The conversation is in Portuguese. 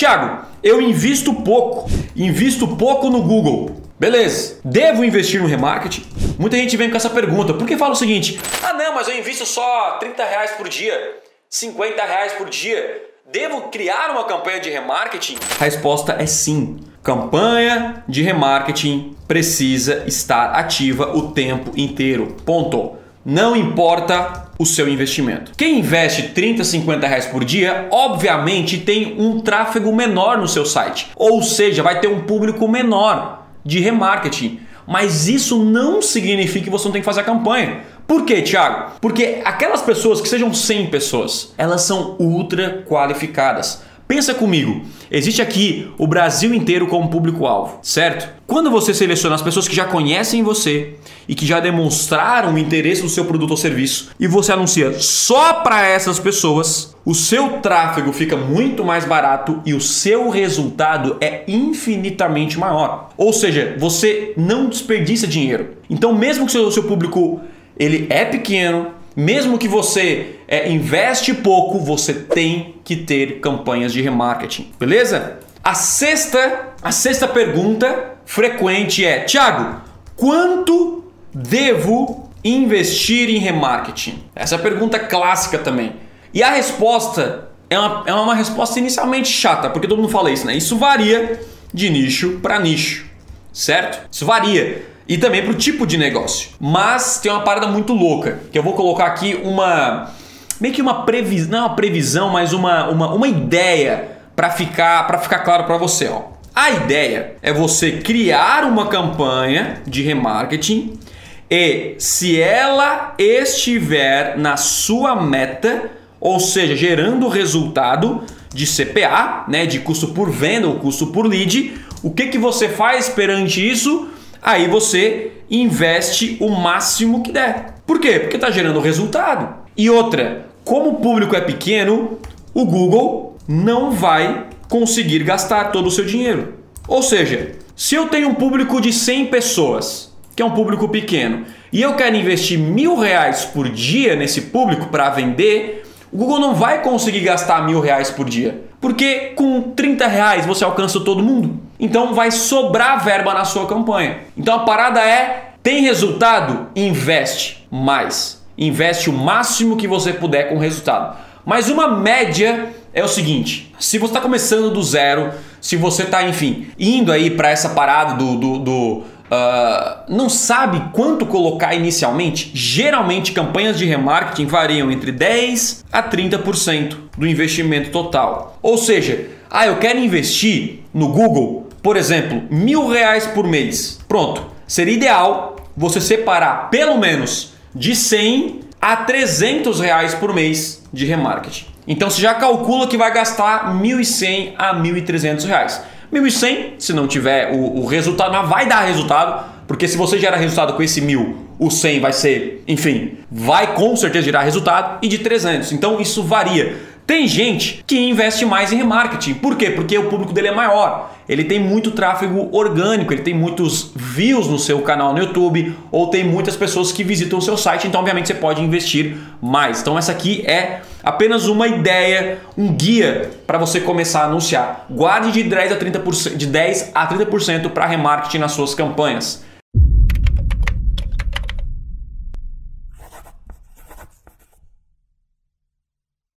Tiago, eu invisto pouco, invisto pouco no Google. Beleza, devo investir no remarketing? Muita gente vem com essa pergunta, porque fala o seguinte: ah, não, mas eu invisto só 30 reais por dia, 50 reais por dia. Devo criar uma campanha de remarketing? A resposta é sim. Campanha de remarketing precisa estar ativa o tempo inteiro. Ponto. Não importa o seu investimento. Quem investe 30, 50 reais por dia, obviamente tem um tráfego menor no seu site. Ou seja, vai ter um público menor de remarketing. Mas isso não significa que você não tem que fazer a campanha. Por quê, Thiago? Porque aquelas pessoas que sejam 100 pessoas, elas são ultra qualificadas. Pensa comigo, existe aqui o Brasil inteiro como público-alvo, certo? Quando você seleciona as pessoas que já conhecem você e que já demonstraram interesse no seu produto ou serviço e você anuncia só para essas pessoas, o seu tráfego fica muito mais barato e o seu resultado é infinitamente maior. Ou seja, você não desperdiça dinheiro. Então, mesmo que o seu, seu público ele é pequeno, mesmo que você é, investe pouco, você tem que ter campanhas de remarketing, beleza? A sexta, a sexta pergunta frequente é: Thiago, quanto devo investir em remarketing? Essa é a pergunta clássica também. E a resposta é uma, é uma resposta inicialmente chata, porque todo mundo fala isso, né? Isso varia de nicho para nicho, certo? Isso varia e também para o tipo de negócio. Mas tem uma parada muito louca, que eu vou colocar aqui uma meio que uma previsão, não é uma previsão, mas uma, uma, uma ideia para ficar para ficar claro para você, ó. A ideia é você criar uma campanha de remarketing e se ela estiver na sua meta, ou seja, gerando resultado de CPA, né, de custo por venda ou custo por lead, o que que você faz perante isso? Aí você investe o máximo que der. Por quê? Porque está gerando resultado. E outra, como o público é pequeno, o Google não vai conseguir gastar todo o seu dinheiro. Ou seja, se eu tenho um público de 100 pessoas, que é um público pequeno, e eu quero investir mil reais por dia nesse público para vender, o Google não vai conseguir gastar mil reais por dia. Porque com 30 reais você alcança todo mundo. Então vai sobrar verba na sua campanha. Então a parada é: tem resultado? Investe mais. Investe o máximo que você puder com resultado. Mas uma média é o seguinte: se você está começando do zero, se você está, enfim, indo aí para essa parada do, do, do Uh, não sabe quanto colocar inicialmente, geralmente campanhas de remarketing variam entre 10 a 30% do investimento total. Ou seja, ah, eu quero investir no Google, por exemplo, mil reais por mês. Pronto, seria ideal você separar pelo menos de 100 a 300 reais por mês de remarketing. Então você já calcula que vai gastar 1.100 a 1.300 reais. 1.100, se não tiver o, o resultado, não vai dar resultado, porque se você gera resultado com esse 1.000, o 100 vai ser, enfim, vai com certeza gerar resultado, e de 300. Então isso varia. Tem gente que investe mais em remarketing. Por quê? Porque o público dele é maior. Ele tem muito tráfego orgânico, ele tem muitos views no seu canal no YouTube, ou tem muitas pessoas que visitam o seu site, então obviamente você pode investir mais. Então essa aqui é apenas uma ideia, um guia para você começar a anunciar. Guarde de 10 a 30%, de 10 a 30% para remarketing nas suas campanhas.